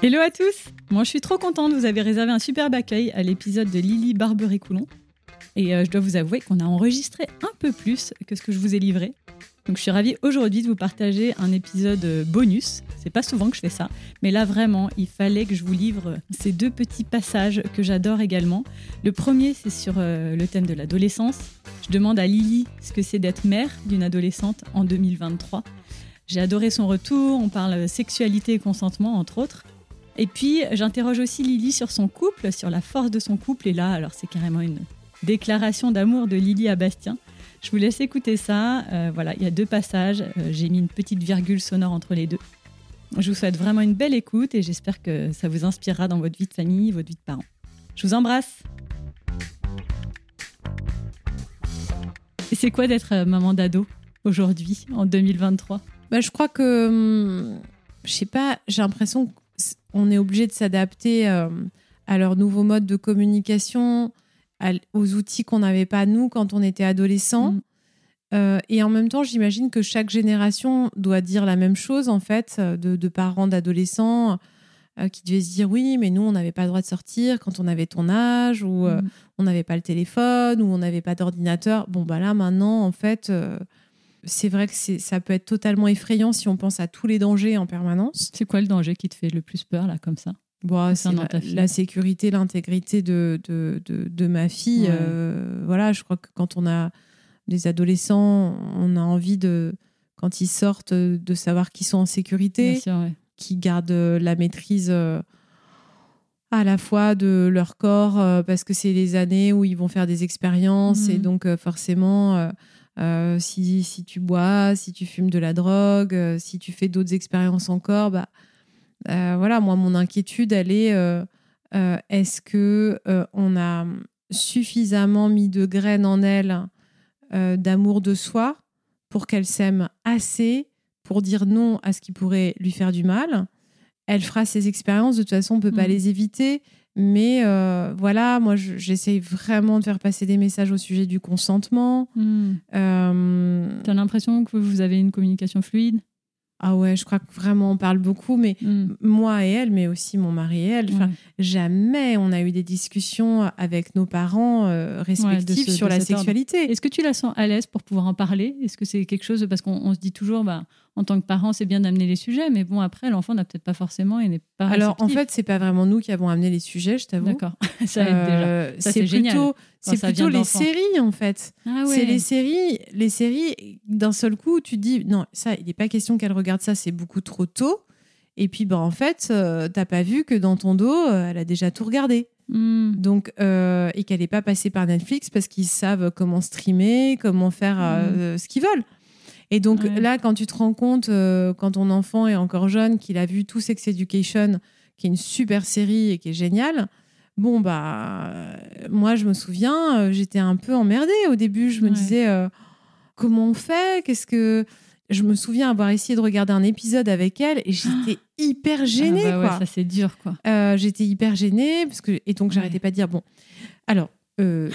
Hello à tous Moi je suis trop contente, vous avez réservé un superbe accueil à l'épisode de Lily Barbery-Coulon. Et euh, je dois vous avouer qu'on a enregistré un peu plus que ce que je vous ai livré. Donc je suis ravie aujourd'hui de vous partager un épisode euh, bonus. C'est pas souvent que je fais ça, mais là vraiment, il fallait que je vous livre ces deux petits passages que j'adore également. Le premier, c'est sur euh, le thème de l'adolescence. Je demande à Lily ce que c'est d'être mère d'une adolescente en 2023. J'ai adoré son retour, on parle sexualité et consentement entre autres. Et puis j'interroge aussi Lily sur son couple, sur la force de son couple. Et là, alors c'est carrément une déclaration d'amour de Lily à Bastien. Je vous laisse écouter ça. Euh, voilà, il y a deux passages. Euh, J'ai mis une petite virgule sonore entre les deux. Je vous souhaite vraiment une belle écoute et j'espère que ça vous inspirera dans votre vie de famille, votre vie de parents. Je vous embrasse. C'est quoi d'être euh, maman d'ado aujourd'hui, en 2023 bah, Je crois que, hum, je sais pas, j'ai l'impression qu'on est obligé de s'adapter euh, à leur nouveau mode de communication, à- aux outils qu'on n'avait pas nous quand on était adolescent. Mm. Euh, et en même temps, j'imagine que chaque génération doit dire la même chose, en fait, euh, de, de parents d'adolescents euh, qui devaient se dire oui, mais nous, on n'avait pas le droit de sortir quand on avait ton âge, ou Mm. on n'avait pas le téléphone, ou on n'avait pas d'ordinateur. Bon, bah là, maintenant, en fait, c'est vrai que ça peut être totalement effrayant si on pense à tous les dangers en permanence. C'est quoi le danger qui te fait le plus peur, là, comme ça? Bon, c'est la, sécurité, l'intégrité de, de, de, de ma fille. Ouais. euh, voilà, je crois que quand on a des adolescents, on a envie de, quand ils sortent, de savoir qu'ils sont en sécurité, Bien sûr, ouais. qu'ils gardent euh, la maîtrise euh, à la fois de leur corps, parce que c'est les années où ils vont faire des expériences, et donc euh, forcément, euh, si, si tu bois, si tu fumes de la drogue, euh, si tu fais d'autres expériences encore, bah, euh, voilà, moi, mon inquiétude, elle est est-ce que on a suffisamment mis de graines en elle d'amour de soi pour qu'elle s'aime assez pour dire non à ce qui pourrait lui faire du mal? Elle fera ses expériences, de toute façon, on peut pas Mhm. les éviter. Mais euh, voilà, moi, je- j'essaye vraiment de faire passer des messages au sujet du consentement. Hmm. Euh, T'as l'impression que vous avez une communication fluide? Ah ouais, je crois que vraiment on parle beaucoup, mais Hmm. moi et elle, mais aussi mon mari et elle. Ouais. jamais on a eu des discussions avec nos parents euh, respectifs ce- sur la sexualité. Est-ce que tu la sens à l'aise pour pouvoir en parler? Est-ce que c'est quelque chose parce qu'on on se dit toujours, bah, en tant que parent, c'est bien d'amener les sujets, mais bon après l'enfant n'a peut-être pas forcément et n'est pas. Alors en fait, c'est pas vraiment nous qui avons amené les sujets, je t'avoue. d'accord, ça aide déjà. Euh, Ça, c'est plutôt, c'est les séries en fait. Ah C'est les séries, les séries. D'un seul coup, tu te dis non, ça, il n'est pas question qu'elle regarde ça, c'est beaucoup trop tôt. Et puis, bah, en fait, euh, t'as pas vu que dans ton dos, euh, elle a déjà tout regardé. Hmm. Donc, euh, et qu'elle n'est pas passée par Netflix parce qu'ils savent comment streamer, comment faire euh, ce qu'ils veulent. Et donc Ouais. là, quand tu te rends compte, euh, quand ton enfant est encore jeune, qu'il a vu tout Sex Education, qui est une super série et qui est géniale, bon, bah, euh, moi, je me souviens, euh, j'étais un peu emmerdée au début. Je me Ouais. disais, euh, comment on fait? Qu'est-ce que. Je me souviens avoir essayé de regarder un épisode avec elle et j'étais hyper gênée. Ah bah ouais, quoi. ça c'est dur quoi. Euh, j'étais hyper gênée parce que et donc j'arrêtais pas de dire bon alors euh,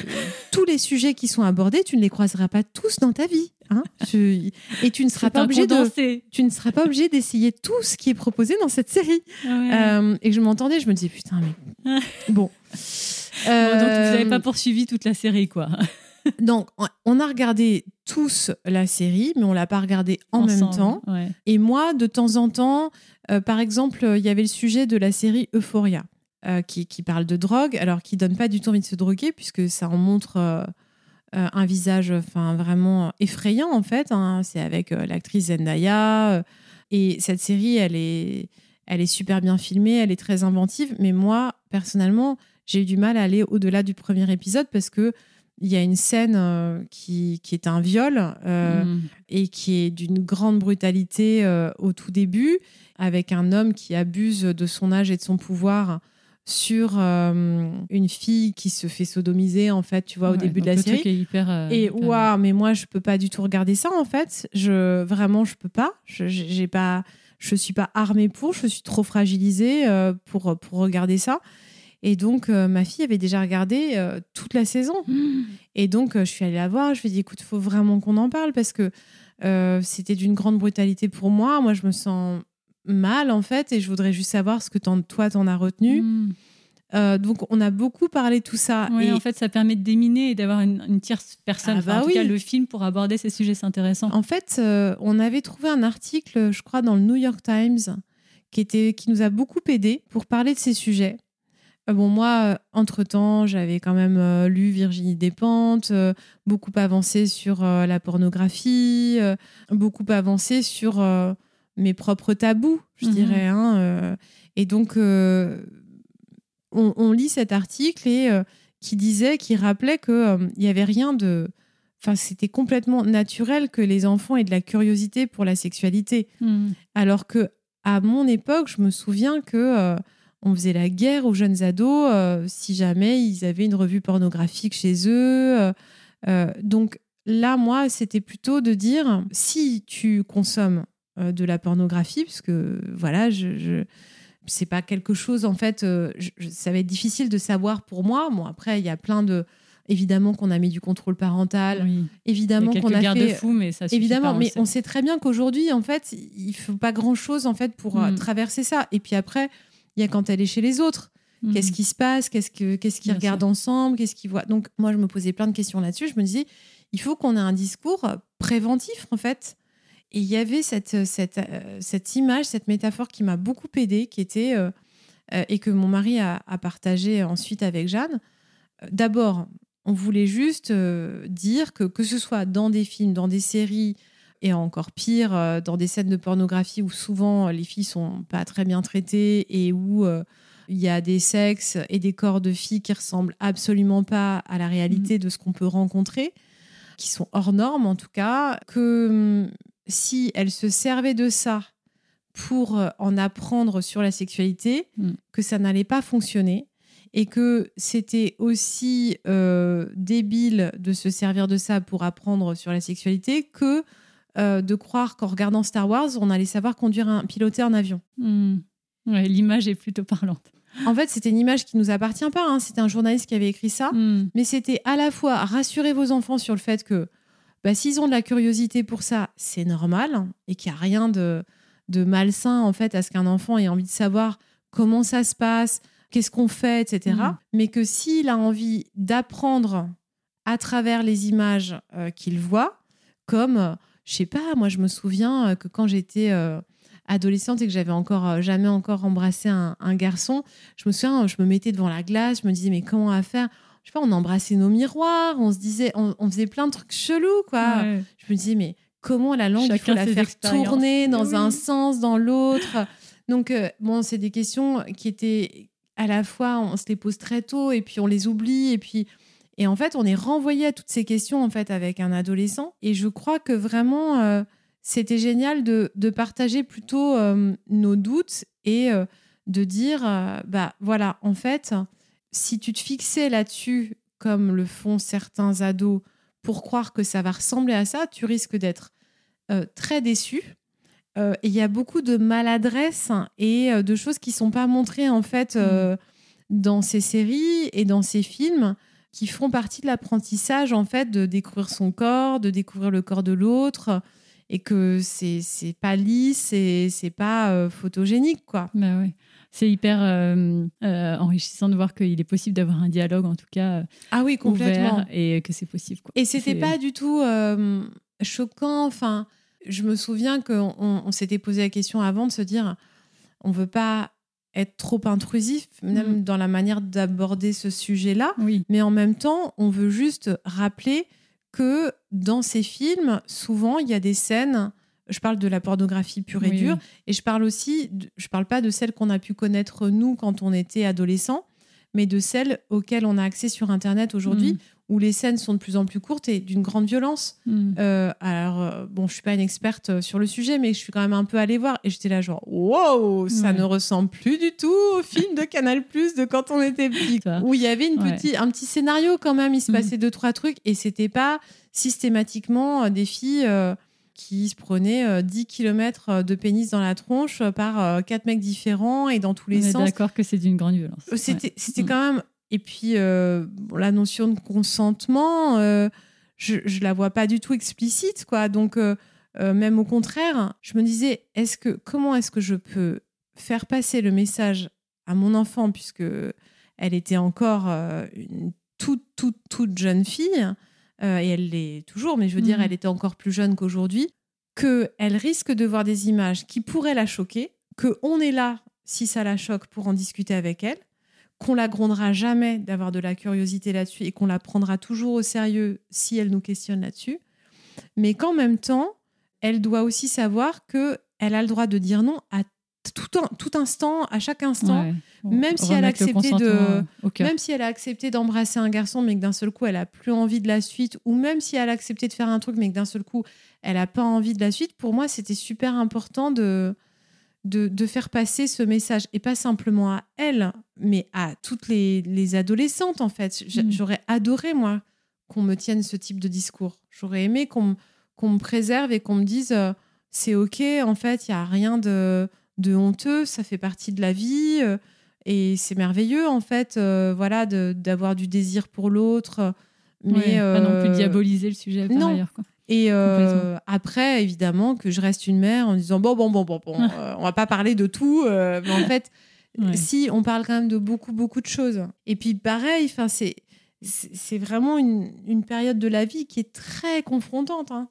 tous les sujets qui sont abordés tu ne les croiseras pas tous dans ta vie hein et tu ne seras pas obligé de tu ne seras pas obligé d'essayer tout ce qui est proposé dans cette série Ah ouais. Euh, et je m'entendais je me disais putain mais bon Bon, donc vous n'avez Euh, pas poursuivi toute la série quoi. donc on- a regardé tous la série mais on l'a pas regardée en même temps ouais. Et moi, de temps en temps, euh, par exemple, il y avait le sujet de la série Euphoria, euh, qui, qui parle de drogue, alors qui donne pas du tout envie de se droguer, puisque ça en montre euh, euh, un visage enfin, vraiment effrayant, en fait. hein. C'est avec euh, l'actrice Zendaya. et cette série, elle est, elle est super bien filmée, elle est très inventive. Mais moi, personnellement, j'ai eu du mal à aller au-delà du premier épisode parce que il y a une scène qui, qui est un viol. euh, Hmm. et qui est d'une grande brutalité euh, au tout début, avec un homme qui abuse de son âge et de son pouvoir sur euh, une fille qui se fait sodomiser, en fait, tu vois, au début de la série. est hyper, euh, Et hyper- waouh, mais moi, je peux pas du tout regarder ça, en fait. Je, vraiment, je peux pas. Je, j'ai pas, je suis pas armée pour, je suis trop fragilisée euh, pour, pour regarder ça. Et donc, ma fille avait déjà regardé toute la saison. Et donc, je suis allée la voir. Je lui ai dit, écoute, il faut vraiment qu'on en parle parce que c'était d'une grande brutalité pour moi. Moi, je me sens mal, en fait, et je voudrais juste savoir ce que toi, t'en as retenu. Mm. Euh, donc, on a beaucoup parlé de tout ça. Oui, et en fait, ça permet de déminer et d'avoir une, une tierce personne. Ah Enfin, bah en tout oui. cas, le film pour aborder ces sujets, c'est intéressant. En fait, euh, on avait trouvé un article, je crois, dans le New York Times, qui, était, qui nous a beaucoup aidé pour parler de ces sujets. Euh, bon, moi, entre-temps, j'avais quand même lu Virginie Despentes, beaucoup avancé sur la pornographie, beaucoup avancé sur mes propres tabous, je Mhm. dirais. hein, euh. et donc, euh, on, on lit cet article et euh, qui disait, qui rappelait qu'il n'y avait rien de... Enfin, c'était complètement naturel que les enfants aient de la curiosité pour la sexualité. Mm. Alors que à mon époque, je me souviens que on faisait la guerre aux jeunes ados euh, si jamais ils avaient une revue pornographique chez eux. euh, donc là, moi, c'était plutôt de dire si tu consommes de la pornographie, parce que voilà, je, je c'est pas quelque chose en fait. euh, je- ça va être difficile de savoir pour moi. Bon, après, il y a plein de évidemment qu'on a mis du contrôle parental, Oui. Évidemment a qu'on a fait garde-fous, mais ça Évidemment, pas, mais sait. on sait très bien qu'aujourd'hui, en fait, il faut pas grand-chose en fait pour euh, Mm. traverser ça. Et puis après, il y a quand elle est chez les autres. Mm. Qu'est-ce qui se passe? Qu'est-ce que qu'est-ce qu'ils regardent ensemble? Qu'est-ce qu'ils voient? Donc moi, je me posais plein de questions là-dessus. Je me disais, il faut qu'on ait un discours préventif en fait. Et il y avait cette cette euh, cette image, cette métaphore qui m'a beaucoup aidée, qui était euh, euh, et que mon mari a, a partagé ensuite avec Jeanne. Euh, D'abord, on voulait juste euh, dire que que ce soit dans des films, dans des séries, et encore pire, euh, dans des scènes de pornographie où souvent euh, les filles sont pas très bien traitées et où euh, il y a des sexes et des corps de filles qui ressemblent absolument pas à la réalité de ce qu'on peut rencontrer, qui sont hors normes en tout cas, que hum, si elles se servaient de ça pour euh, en apprendre sur la sexualité, Mm. que ça n'allait pas fonctionner et que c'était aussi euh, débile de se servir de ça pour apprendre sur la sexualité que euh, de croire qu'en regardant Star Wars, on allait savoir conduire un piloter un avion. Mm. Ouais, L'image est plutôt parlante. En fait, c'était une image qui nous appartient pas. hein. C'était un journaliste qui avait écrit ça, Mm. mais c'était à la fois rassurer vos enfants sur le fait que bah, s'ils ont de la curiosité pour ça, c'est normal et qu'il n'y a rien de, de malsain en fait à ce qu'un enfant ait envie de savoir comment ça se passe, qu'est-ce qu'on fait, etc. Mhm. Mais que s'il a envie d'apprendre à travers les images euh, qu'il voit, comme, euh, je sais pas, moi je me souviens euh, que quand j'étais euh, adolescente et que j'avais encore jamais encore embrassé un, un garçon, je me souviens, je me mettais devant la glace, je me disais mais comment à faire? Je sais pas, on embrassait nos miroirs, on se disait, on, on faisait plein de trucs chelous quoi. Ouais. Je me disais mais comment la langue il Chacun faut la faire tourner dans Oui. un sens, dans l'autre. Donc euh, bon, c'est des questions qui étaient à la fois on se les pose très tôt et puis on les oublie et puis et en fait on est renvoyé à toutes ces questions en fait avec un adolescent et je crois que vraiment euh, c'était génial de, de partager plutôt euh, nos doutes et de dire bah voilà en fait si tu te fixais là-dessus comme le font certains ados pour croire que ça va ressembler à ça tu risques d'être euh, très déçu Euh, et il y a beaucoup de maladresse et euh, de choses qui sont pas montrées en fait euh, dans ces séries et dans ces films qui font partie de l'apprentissage en fait de découvrir son corps, de découvrir le corps de l'autre et que c'est pas lisse et c'est pas photogénique quoi. Bah ouais. C'est hyper euh, euh, enrichissant de voir qu'il est possible d'avoir un dialogue, en tout cas, euh, Ah oui, complètement. ouvert et que c'est possible. Quoi. Et c'était pas du tout euh, choquant. Enfin, je me souviens qu'on on, on s'était posé la question avant de se dire, on veut pas être trop intrusif, même Mm. dans la manière d'aborder ce sujet-là. Oui. Mais en même temps, on veut juste rappeler que dans ces films, souvent, il y a des scènes. Je parle de la pornographie pure et Oui, dure, oui. et je parle aussi, de- je parle pas de celles qu'on a pu connaître nous quand on était adolescent, mais de celles auxquelles on a accès sur Internet aujourd'hui, Mm. où les scènes sont de plus en plus courtes et d'une grande violence. Mm. Euh, alors, euh, bon, je suis pas une experte euh, sur le sujet, mais je suis quand même un peu allée voir, et j'étais là genre, wow, ça Ouais. ne ressemble plus du tout au film de Canal Plus de quand on était petit, où il y avait une Ouais. petit, un petit scénario quand même, il se Mhm. passait deux trois trucs, et c'était pas systématiquement des filles. euh, qui se prenaient euh, 10 km de pénis dans la tronche euh, par euh, quatre mecs différents et dans tous On les est sens. d'accord que c'est d'une grande violence. Euh, C'était Ouais. c'était Mm. quand même. Et puis, euh, la notion de consentement, euh, je, je la vois pas du tout explicite, quoi. Donc, euh, même au contraire, je me disais, est-ce que comment est-ce que je peux faire passer le message à mon enfant, puisque elle était encore une toute, toute, toute jeune fille, euh, et elle l'est toujours, mais je veux dire, Mhm. elle était encore plus jeune qu'aujourd'hui, qu'elle risque de voir des images qui pourraient la choquer, qu'on est là, si ça la choque, pour en discuter avec elle, qu'on la grondera jamais d'avoir de la curiosité là-dessus et qu'on la prendra toujours au sérieux si elle nous questionne là-dessus, mais qu'en même temps, elle doit aussi savoir que elle a le droit de dire non à tout, un- tout instant, à chaque instant, Ouais. même si elle a accepté de- même si elle a accepté d'embrasser un garçon, mais que d'un seul coup, elle a plus envie de la suite, ou même si elle a accepté de faire un truc, mais que d'un seul coup, elle a pas envie de la suite, pour moi, c'était super important de, de, de faire passer ce message, et pas simplement à elle, mais à toutes les, les adolescentes, en fait. Mm. J'aurais adoré, moi, qu'on me tienne ce type de discours. J'aurais aimé qu'on me- qu'on me préserve et qu'on me dise, euh, c'est OK, en fait, il y a rien de, de honteux, ça fait partie de la vie. euh, et c'est merveilleux, en fait, euh, voilà, d'avoir du désir pour l'autre. Mais Ouais, pas non plus euh, diaboliser le sujet par non. ailleurs. Quoi. Et euh, après, évidemment, que je reste une mère en disant bon, bon, bon, bon, bon, euh, on va pas parler de tout. euh, mais en fait, Ouais. si, on parle quand même de beaucoup, beaucoup de choses. Et puis, pareil, c'est c'est vraiment une, une période de la vie qui est très confrontante. hein.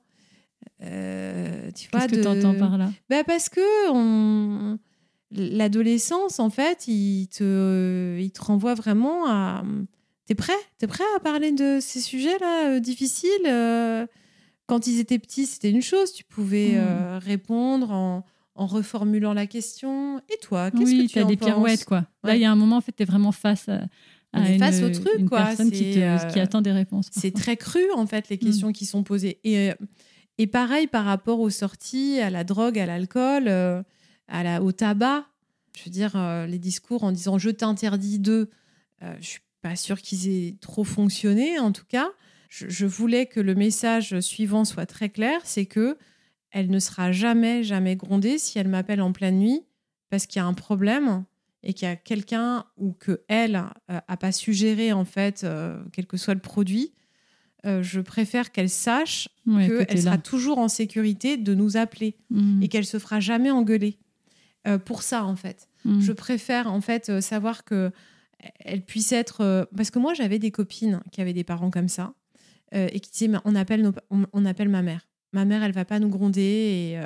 Euh, tu vois, Qu'est-ce que de- tu entends par là? Bah parce que on... l'adolescence, en fait, il te, il te renvoie vraiment à. T'es prêt T'es prêt à parler de ces sujets-là euh, difficiles euh, Quand ils étaient petits, c'était une chose. Tu pouvais Mm. euh, répondre en, en reformulant la question. Et toi, qu'est-ce Oui, que tu as en des penses? pirouettes. Quoi. Là, il y a un moment, en fait, tu es vraiment face à, à On est une, face au truc, une quoi. personne qui, te- euh, qui attend des réponses. C'est très cru, en fait, les questions qui sont posées. Et, et pareil par rapport aux sorties, à la drogue, à l'alcool, euh, à la, au tabac. Je veux dire, euh, les discours en disant je t'interdis de, euh, je suis pas sûre qu'ils aient trop fonctionné, en tout cas. Je, je voulais que le message suivant soit très clair, c'est que elle ne sera jamais, jamais grondée si elle m'appelle en pleine nuit parce qu'il y a un problème et qu'il y a quelqu'un ou que elle euh, a pas suggéré en fait, quel que soit le produit. Euh, je préfère qu'elle sache Ouais, qu'elle sera là. toujours en sécurité de nous appeler Mm, et qu'elle se fera jamais engueuler. Euh, pour ça, en fait. mm. Je préfère, en fait, euh, savoir que elle puisse être... Parce que moi, j'avais des copines qui avaient des parents comme ça et qui disaient, on appelle, nos- on, on appelle ma mère. Ma mère, elle va pas nous gronder et,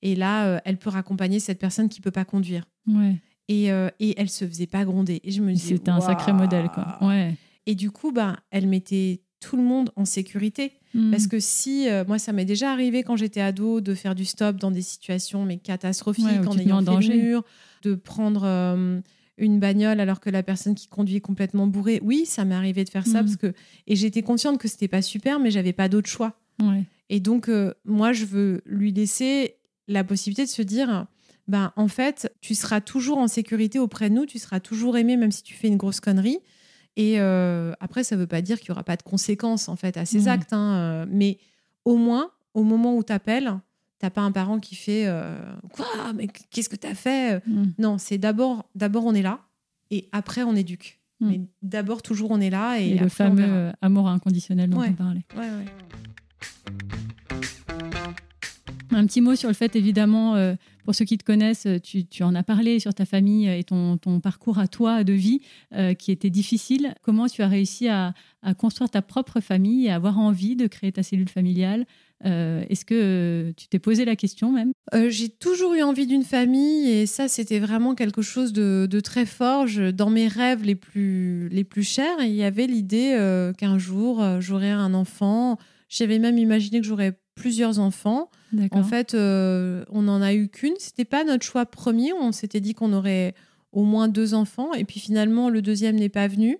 et là, elle peut raccompagner cette personne qui peut pas conduire. Ouais. Et, et elle se faisait pas gronder. Et je me disais, C'était un sacré modèle. Quoi. Ouais. Et du coup, bah, elle mettait tout le monde en sécurité. Mm. Parce que si, euh, moi, ça m'est déjà arrivé quand j'étais ado de faire du stop dans des situations mais catastrophiques, Ouais, en ayant en fait danger. le mur, de prendre euh, une bagnole alors que la personne qui conduit est complètement bourrée. Oui, ça m'est arrivé de faire ça Mhm. parce que et j'étais consciente que c'était pas super, mais j'avais pas d'autre choix. Ouais. Et donc, euh, moi, je veux lui laisser la possibilité de se dire, ben, en fait, tu seras toujours en sécurité auprès de nous, tu seras toujours aimé, même si tu fais une grosse connerie. Et euh, après, ça veut pas dire qu'il y aura pas de conséquences, en fait, à ces Ouais. actes. hein, euh, mais au moins, au moment où tu appelles, t'as pas un parent qui fait euh, Quoi? Mais qu'est-ce que tu as fait Mm. Non, c'est d'abord, d'abord, on est là, et après, on éduque. Mm. Mais d'abord, toujours, on est là. Et, Et, le après, fameux amour inconditionnel dont Ouais. on parlait. Ouais, ouais. Un petit mot sur le fait, évidemment, euh, pour ceux qui te connaissent, tu, en as parlé sur ta famille et ton, parcours à toi de vie euh, qui était difficile. Comment tu as réussi à, construire ta propre famille et avoir envie de créer ta cellule familiale Euh, Est-ce que tu t'es posé la question même? Euh, j'ai toujours eu envie d'une famille et ça, c'était vraiment quelque chose de, très fort. Dans mes rêves les plus, les plus chers, il y avait l'idée qu'un jour, j'aurais un enfant. J'avais même imaginé que j'aurais plusieurs enfants. En fait, euh, on n'en a eu qu'une. C'était pas notre choix premier. On s'était dit qu'on aurait au moins deux enfants. Et puis finalement, le deuxième n'est pas venu.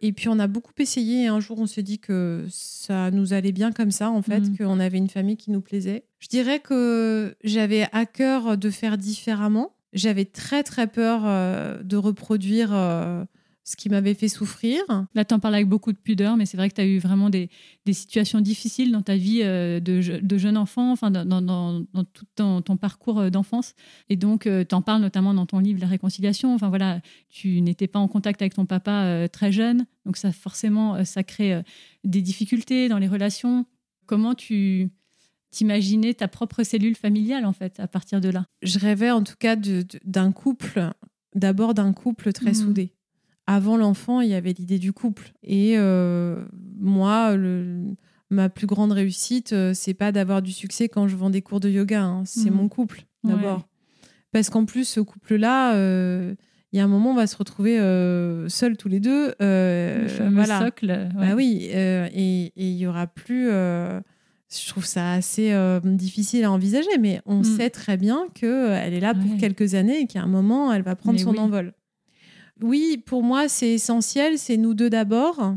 Et puis on a beaucoup essayé. Et un jour, on s'est dit que ça nous allait bien comme ça, en fait, Mhm. qu'on avait une famille qui nous plaisait. Je dirais que j'avais à cœur de faire différemment. J'avais très, très peur euh, de reproduire euh, ce qui m'avait fait souffrir. Là, tu en parles avec beaucoup de pudeur, mais c'est vrai que tu as eu vraiment des, des situations difficiles dans ta vie euh, de, je- de jeune enfant, enfin, dans, dans- dans- dans tout ton, ton parcours euh, d'enfance. Et donc, tu en parles notamment dans ton livre La réconciliation. Enfin, voilà, tu n'étais pas en contact avec ton papa euh, très jeune. Donc, ça, forcément, euh, ça crée euh, des difficultés dans les relations. Comment tu t'imaginer ta propre cellule familiale, en fait, à partir de là? Je rêvais en tout cas d'un couple, d'abord d'un couple très Mhm. soudé. Avant l'enfant, il y avait l'idée du couple. Et euh, moi, le- ma plus grande réussite, euh, c'est pas d'avoir du succès quand je vends des cours de yoga, hein. c'est Mhm. mon couple Ouais. d'abord. Parce qu'en plus, ce couple-là, euh, il y a un moment, on va se retrouver euh, seuls tous les deux. euh, le voilà. socle. ouais. Bah oui, et il y aura plus. je trouve ça assez difficile à envisager, mais on Mm. sait très bien qu'elle est là pour Ouais. quelques années et qu'à un moment, elle va prendre Mais son oui. envol. Oui, pour moi, c'est essentiel. C'est nous deux d'abord.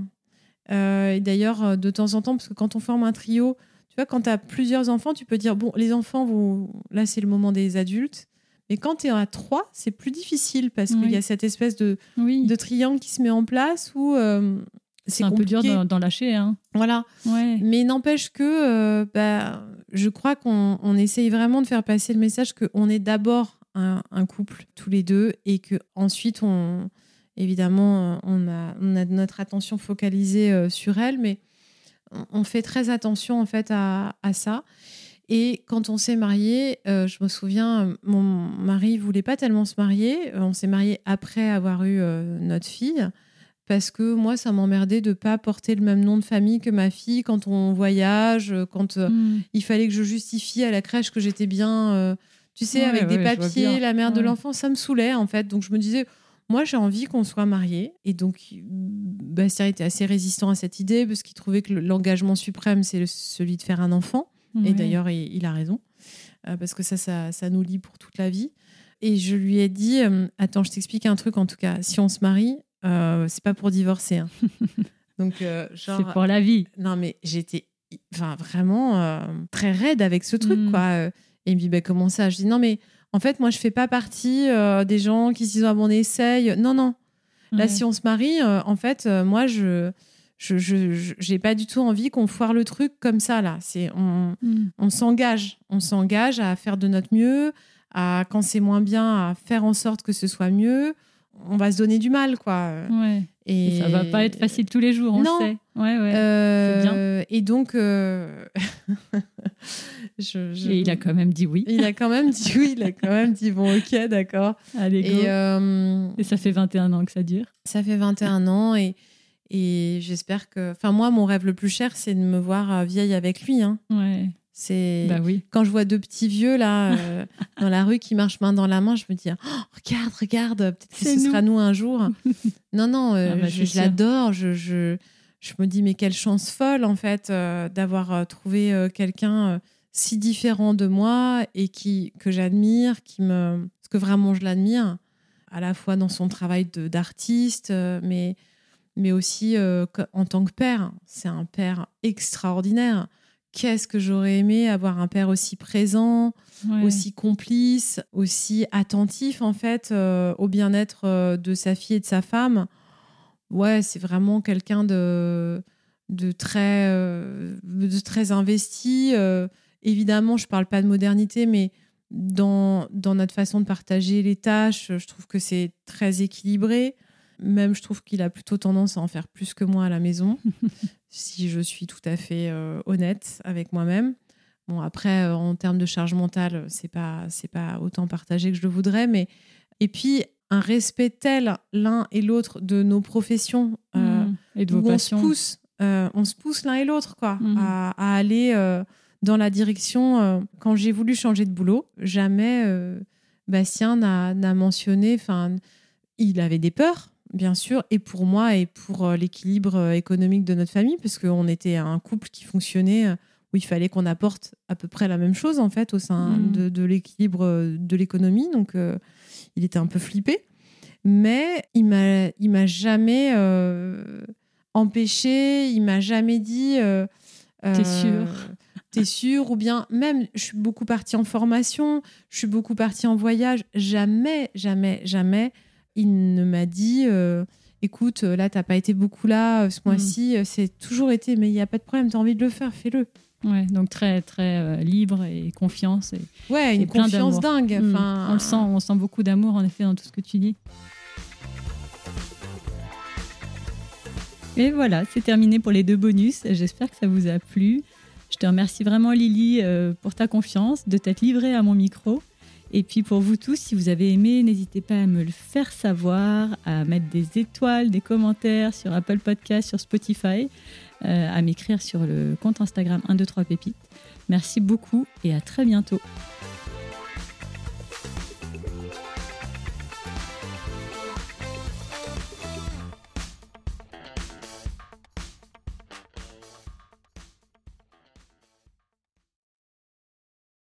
Euh, et d'ailleurs, euh, de temps en temps, parce que quand on forme un trio, tu vois, quand tu as plusieurs enfants, tu peux dire bon, les enfants, vont... là, c'est le moment des adultes. Mais quand tu es à trois, c'est plus difficile parce qu'il y a cette espèce de, Oui, de triangle qui se met en place où euh, c'est un peu dur d'en lâcher. Hein. Voilà. Ouais. Mais n'empêche que euh, bah, je crois qu'on on essaye vraiment de faire passer le message qu'on est d'abord un, un couple tous les deux et que ensuite on évidemment euh, on a, on a notre attention focalisée euh, sur elle, mais on, on fait très attention en fait à, à ça. Et quand on s'est marié, euh, je me souviens, mon mari voulait pas tellement se marier. On s'est marié après avoir eu euh, notre fille parce que moi, ça m'emmerdait de pas porter le même nom de famille que ma fille quand on voyage, quand euh, Mm. il fallait que je justifie à la crèche que j'étais bien, tu sais, Ouais, avec des ouais, papiers, la mère de l'enfant, ça me saoulait en fait. Donc je me disais, moi j'ai envie qu'on soit mariés. Et donc Bastien était assez résistant à cette idée parce qu'il trouvait que le- l'engagement suprême, c'est celui de faire un enfant. Et d'ailleurs, il, il a raison, euh, parce que ça, ça, ça nous lie pour toute la vie. Et je lui ai dit, euh, attends, je t'explique un truc en tout cas. Si on se marie, euh, c'est pas pour divorcer. hein. Donc, euh, genre, C'est pour la vie. non, mais j'étais enfin, vraiment euh, très raide avec ce truc, Mm. quoi. Et il me dit, bah, comment ça? Je dis, non, mais en fait, moi, je fais pas partie euh, des gens qui se disent, ah, bon, on essaye. Non, non. Là, Ouais. si on se marie, euh, en fait, euh, moi, je je j'ai pas du tout envie qu'on foire le truc comme ça, là. C'est on, Mm. on s'engage. On s'engage à faire de notre mieux, à, quand c'est moins bien, à faire en sorte que ce soit mieux. On va se donner du mal, quoi. Ouais. Et, Et ça va pas être facile tous les jours, on Non. le sait. Ouais, ouais. Euh, c'est bien. Et donc, euh, je- je- Et il a quand même dit oui. il a quand même dit oui, il a quand même dit bon, ok, d'accord. Allez, go. Et, euh, Et ça fait 21 ans que ça dure. ça fait 21 ans et, et j'espère que. Enfin, moi, mon rêve le plus cher, c'est de me voir euh, vieille avec lui. hein. Ouais. C'est. Bah oui. Quand je vois deux petits vieux là euh, dans la rue qui marchent main dans la main, je me dis oh, regarde, regarde, peut-être que ce nous. sera nous un jour. non, non, euh, Ah bah, je, l'adore. Je, je, je me dis mais quelle chance folle en fait euh, d'avoir trouvé quelqu'un si différent de moi et qui que j'admire, qui me parce que vraiment je l'admire à la fois dans son travail d'artiste, mais mais aussi en tant que père. C'est un père extraordinaire. Qu'est-ce que j'aurais aimé avoir un père aussi présent, Ouais. aussi complice, aussi attentif en fait euh, au bien-être euh, de sa fille et de sa femme. Ouais, c'est vraiment quelqu'un de, de, très, euh, de très investi. évidemment, je parle pas de modernité, mais dans, dans notre façon de partager les tâches, je trouve que c'est très équilibré. Même, je trouve qu'il a plutôt tendance à en faire plus que moi à la maison, si je suis tout à fait euh, honnête avec moi-même. Bon, après, euh, en termes de charge mentale, c'est pas, c'est pas autant partagé que je le voudrais, mais et puis un respect tel l'un et l'autre de nos professions, euh, Mm. Et de vos on se passions. pousse, on se pousse l'un et l'autre, quoi, Mhm. à, à aller dans la direction. quand j'ai voulu changer de boulot, jamais Bastien n'a mentionné. Enfin, il avait des peurs, bien sûr, et pour moi et pour euh, l'équilibre euh, économique de notre famille, parce qu'on était un couple qui fonctionnait. euh, où il fallait qu'on apporte à peu près la même chose en fait au sein Mhm. de, de l'équilibre de l'économie. Donc euh, il était un peu flippé, mais il m'a il m'a jamais euh, empêché, il m'a jamais dit. euh, T'es sûr T'es sûr Ou bien même, je suis beaucoup partie en formation, je suis beaucoup partie en voyage. Jamais, jamais, jamais, il ne m'a dit. euh, Écoute, là, t'as pas été beaucoup là euh, ce mois-ci. euh, C'est toujours été, mais il n'y a pas de problème. T'as envie de le faire, fais-le. Ouais, donc très, très euh, libre et confiance. Et, Ouais, Et une plein confiance dingue. Mm. Enfin, On le sent, on sent beaucoup d'amour en effet dans tout ce que tu dis. Et voilà, c'est terminé pour les deux bonus. J'espère que ça vous a plu. Je te remercie vraiment Lily euh, pour ta confiance, de t'être livrée à mon micro. Et puis pour vous tous, si vous avez aimé, n'hésitez pas à me le faire savoir, à mettre des étoiles, des commentaires sur Apple Podcast, sur Spotify, euh, à m'écrire sur le compte Instagram 123 pépites. Merci beaucoup et à très bientôt.